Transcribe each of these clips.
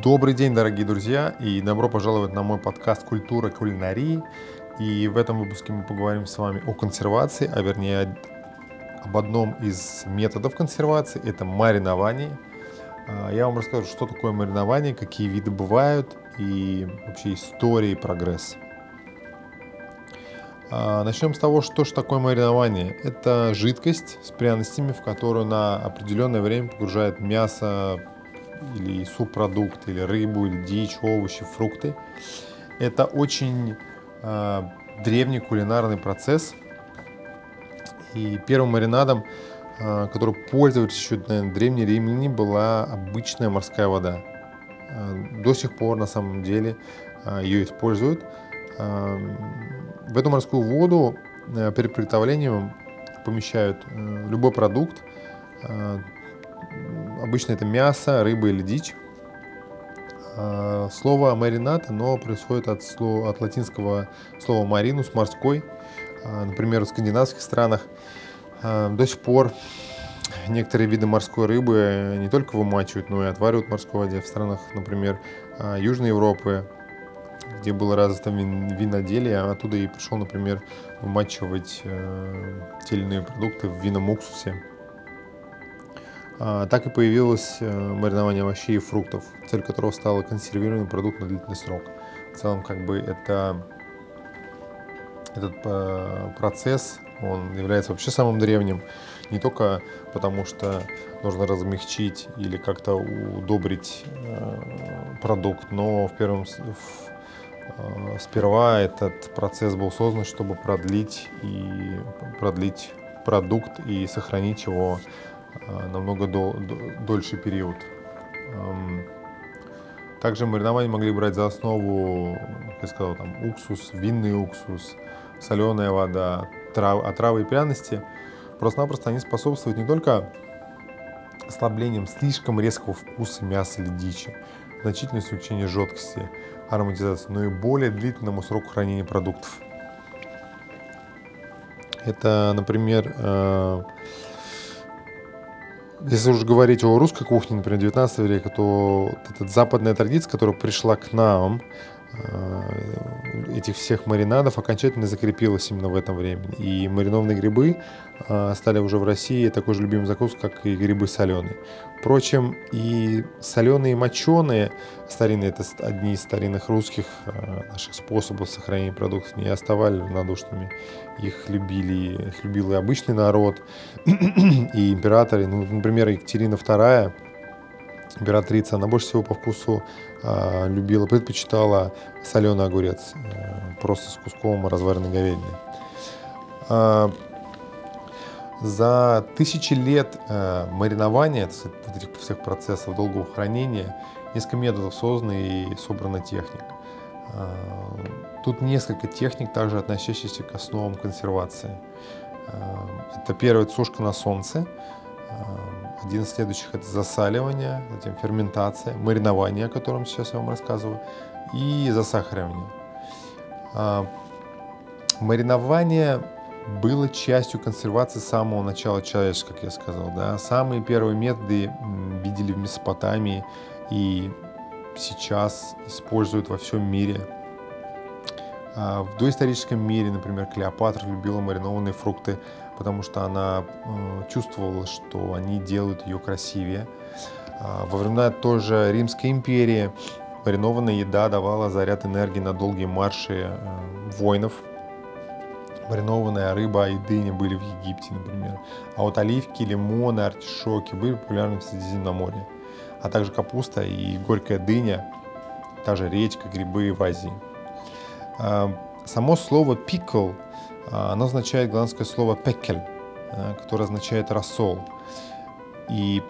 Добрый день, дорогие друзья, и добро пожаловать на мой подкаст «Культура кулинарии». И в этом выпуске мы поговорим с вами о консервации, а вернее об одном из методов консервации – это маринование. А, я вам расскажу, что такое маринование, какие виды бывают и вообще история и прогресс. А, начнем с того, что же такое маринование. Это жидкость с пряностями, в которую на определенное время погружает мясо или субпродукт, или рыбу, или дичь, овощи, фрукты. Это очень э, древний кулинарный процесс. И первым маринадом, э, который пользовались еще на древней римляне, была обычная морская вода. Э, до сих пор на самом деле э, ее используют. Э, в эту морскую воду э, перед приготовлением помещают э, любой продукт, э, Обычно это мясо, рыба или дичь. А, слово маринад, оно происходит от, слова, от латинского слова маринус, морской. А, например, в скандинавских странах а, до сих пор некоторые виды морской рыбы не только вымачивают, но и отваривают в морской воде. В странах, например, Южной Европы, где было развито виноделие, оттуда и пришел, например, вымачивать э, те продукты в винном уксусе. А, так и появилось э, маринование овощей и фруктов, цель которого стала консервированный продукт на длительный срок. В целом, как бы это, этот э, процесс, он является вообще самым древним, не только потому, что нужно размягчить или как-то удобрить э, продукт, но в первом в, сперва этот процесс был создан, чтобы продлить и продлить продукт и сохранить его намного дол, дольший период. Также маринование могли брать за основу, как я сказал, там, уксус, винный уксус, соленая вода, трав, а травы и пряности. Просто-напросто они способствуют не только ослаблением слишком резкого вкуса мяса или дичи, значительное смягчение жесткости, ароматизации, но и более длительному сроку хранения продуктов. Это, например, э, если уже говорить о русской кухне, например, 19 века, то вот эта западная традиция, которая пришла к нам, э, этих всех маринадов окончательно закрепилась именно в этом времени. И маринованные грибы э, стали уже в России такой же любимой закуской, как и грибы соленые. Впрочем, и соленые и моченые старинные, это одни из старинных русских э, наших способов сохранения продуктов, не оставали равнодушными. Их любили, их любил и обычный народ, и императоры. Ну, например, Екатерина II, императрица, она больше всего по вкусу э, любила, предпочитала соленый огурец, э, просто с куском разваренной говядины. Э, за тысячи лет э, маринования, вот этих всех процессов долгого хранения, несколько методов созданы и собрана техника. Э, тут несколько техник, также относящихся к основам консервации. Э, это первая сушка на солнце, э, один из следующих это засаливание, затем ферментация, маринование, о котором сейчас я вам рассказываю, и засахаривание. Э, маринование было частью консервации с самого начала человечества, как я сказал. Да? Самые первые методы видели в Месопотамии и сейчас используют во всем мире. А в доисторическом мире, например, Клеопатра любила маринованные фрукты, потому что она э, чувствовала, что они делают ее красивее. А во времена тоже Римской империи маринованная еда давала заряд энергии на долгие марши э, воинов, маринованная рыба и дыня были в Египте, например. А вот оливки, лимоны, артишоки были популярны в Средиземноморье. А также капуста и горькая дыня, та же редька, грибы в Азии. А, само слово а, оно означает голландское слово пекель, а, которое означает рассол. И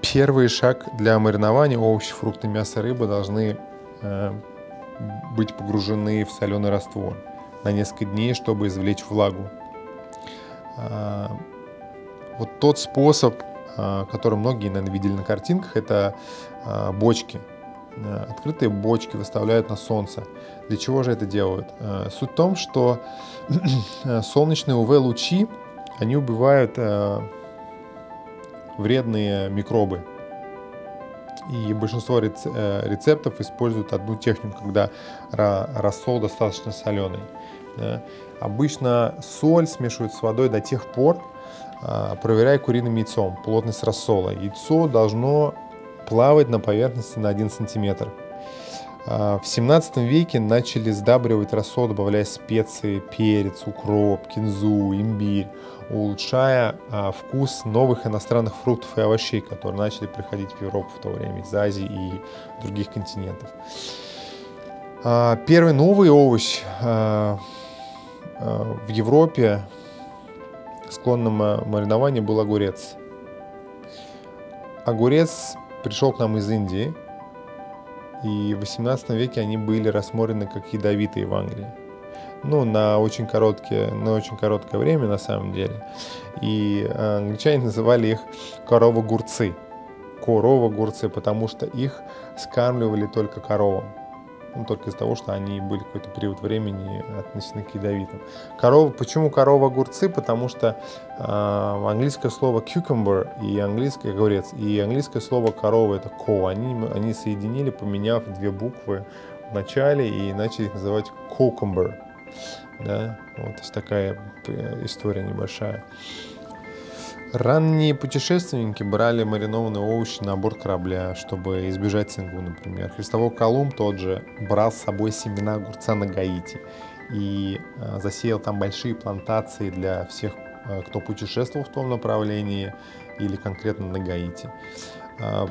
первый шаг для маринования овощи, фрукты, мяса, рыбы должны быть погружены в соленый раствор на несколько дней, чтобы извлечь влагу. А, вот тот способ, а, который многие, наверное, видели на картинках, это а, бочки. Открытые бочки выставляют на солнце. Для чего же это делают? Суть в том, что солнечные УВ-лучи, они убивают вредные микробы. И большинство э, рецептов используют одну технику, когда рассол достаточно соленый. Обычно соль смешивают с водой до тех пор, проверяя куриным яйцом плотность рассола. Яйцо должно плавать на поверхности на 1 сантиметр. А, в 17 веке начали сдабривать рассол, добавляя специи, перец, укроп, кинзу, имбирь, улучшая а, вкус новых иностранных фруктов и овощей, которые начали приходить в Европу в то время из Азии и других континентов. А, первый новый овощ в Европе склонным маринованию был огурец. Огурец пришел к нам из Индии – и в 18 веке они были рассмотрены как ядовитые в Англии. Ну, на очень, короткие, на очень короткое время, на самом деле. И э, англичане называли их корова-гурцы. Корова-гурцы, потому что их скармливали только коровам ну, только из-за того, что они были какой-то период времени относительно к ядовитым. Корова, почему корова огурцы? Потому что э, английское слово cucumber и английское огурец и английское слово корова это co. Они, они соединили, поменяв две буквы в начале и начали их называть cucumber. Да? Вот такая э, история небольшая. Ранние путешественники брали маринованные овощи на борт корабля, чтобы избежать цингу, например. Христовой Колумб тот же брал с собой семена огурца на Гаити и э, засеял там большие плантации для всех, э, кто путешествовал в том направлении или конкретно на Гаити. Э,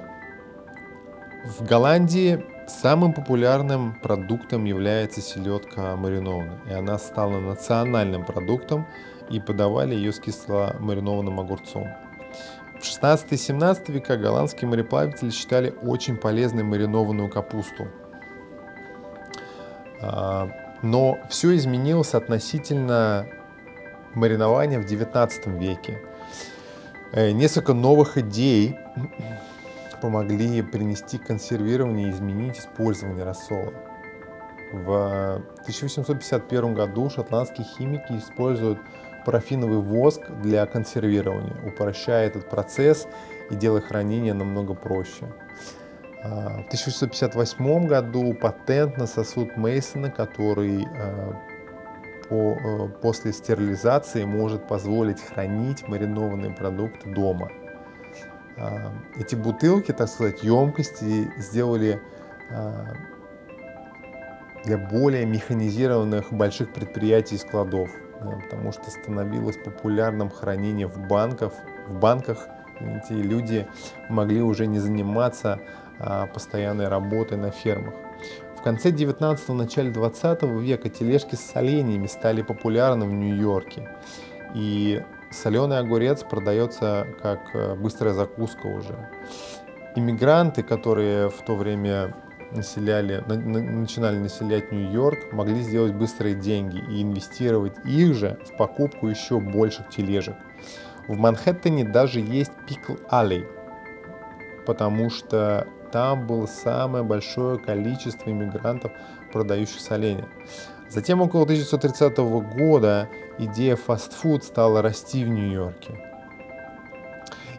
в Голландии самым популярным продуктом является селедка маринованная, и она стала национальным продуктом и подавали ее с кисло-маринованным огурцом. В 16-17 века голландские мореплаватели считали очень полезной маринованную капусту. А, но все изменилось относительно маринования в 19 веке. Э, несколько новых идей помогли принести консервирование и изменить использование рассола. В 1851 году шотландские химики используют парафиновый воск для консервирования, упрощая этот процесс и делая хранение намного проще. А, в 1658 году патент на сосуд Мейсона, который а, по, э, после стерилизации может позволить хранить маринованные продукты дома. А, эти бутылки, так сказать, емкости сделали для более механизированных больших предприятий и складов потому что становилось популярным хранение в банках, в банках эти люди могли уже не заниматься а, постоянной работой на фермах. В конце 19-го, начале 20 века тележки с соленьями стали популярны в Нью-Йорке. И соленый огурец продается как э, быстрая закуска уже. Иммигранты, которые в то время населяли, на, начинали населять Нью-Йорк, могли сделать быстрые деньги и инвестировать их же в покупку еще больших тележек. В Манхэттене даже есть Пикл Alley, потому что там было самое большое количество иммигрантов, продающих соленья. Затем около 1930 года идея фастфуд стала расти в Нью-Йорке.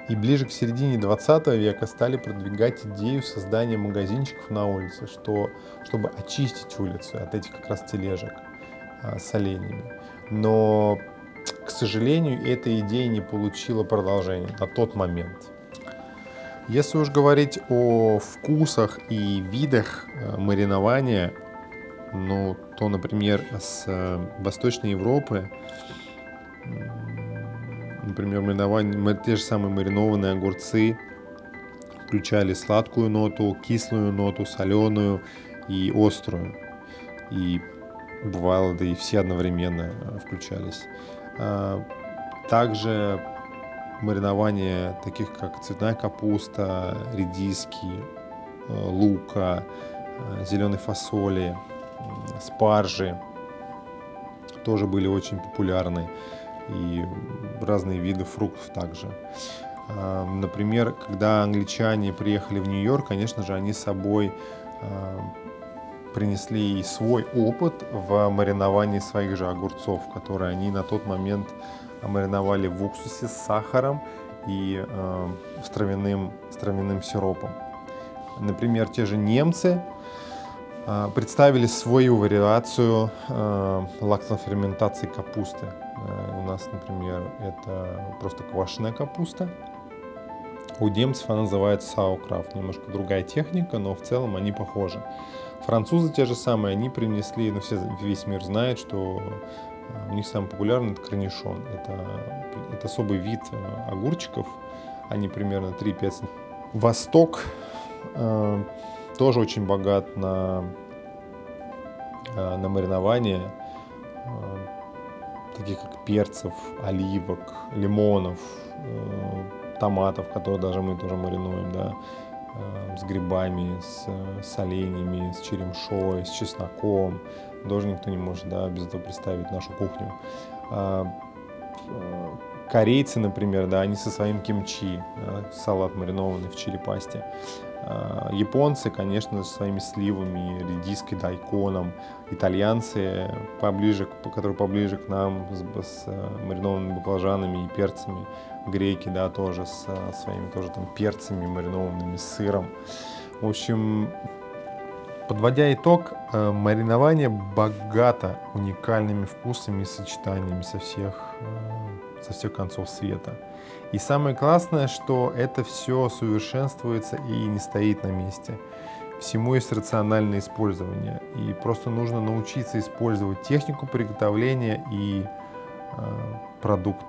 И ближе к середине 20 века стали продвигать идею создания магазинчиков на улице, что, чтобы очистить улицы от этих как раз тележек а, с оленями. Но, к сожалению, эта идея не получила продолжения на тот момент. Если уж говорить о вкусах и видах а, маринования, ну, то, например, с а, Восточной Европы Например, маринование, те же самые маринованные огурцы включали сладкую ноту, кислую ноту, соленую и острую. И бывало, да и все одновременно э, включались. А, также маринование таких как цветная капуста, редиски, э, лука, э, зеленой фасоли, спаржи тоже были очень популярны и разные виды фруктов также. Например, когда англичане приехали в Нью-Йорк, конечно же, они с собой принесли свой опыт в мариновании своих же огурцов, которые они на тот момент мариновали в уксусе с сахаром и э, с, травяным, с травяным сиропом. Например, те же немцы а, представили свою вариацию а, лактоферментации капусты. А, у нас, например, это просто квашеная капуста. У немцев она называется саукрафт. Немножко другая техника, но в целом они похожи. Французы те же самые, они принесли, ну все, весь мир знает, что у них самый популярный это корнишон. Это, это особый вид огурчиков. Они примерно 3-5 Восток э, тоже очень богат на, э, на маринование, э, таких как перцев, оливок, лимонов, э, томатов, которые даже мы тоже маринуем, да, э, с грибами, с, с оленями, с черемшой, с чесноком. Тоже никто не может да, без этого представить нашу кухню. Корейцы, например, да, они со своим кимчи, да, салат маринованный в чили-пасте. А, японцы, конечно, со своими сливами, редиской, дайконом. Итальянцы, поближе, которые поближе к нам, с, с э, маринованными баклажанами и перцами. Греки, да, тоже с э, своими тоже там перцами маринованными, сыром. В общем, Подводя итог, э, маринование богато уникальными вкусами и сочетаниями со всех, со всех концов света. И самое классное, что это все совершенствуется и не стоит на месте. Всему есть рациональное использование. И просто нужно научиться использовать технику приготовления и э, продукт.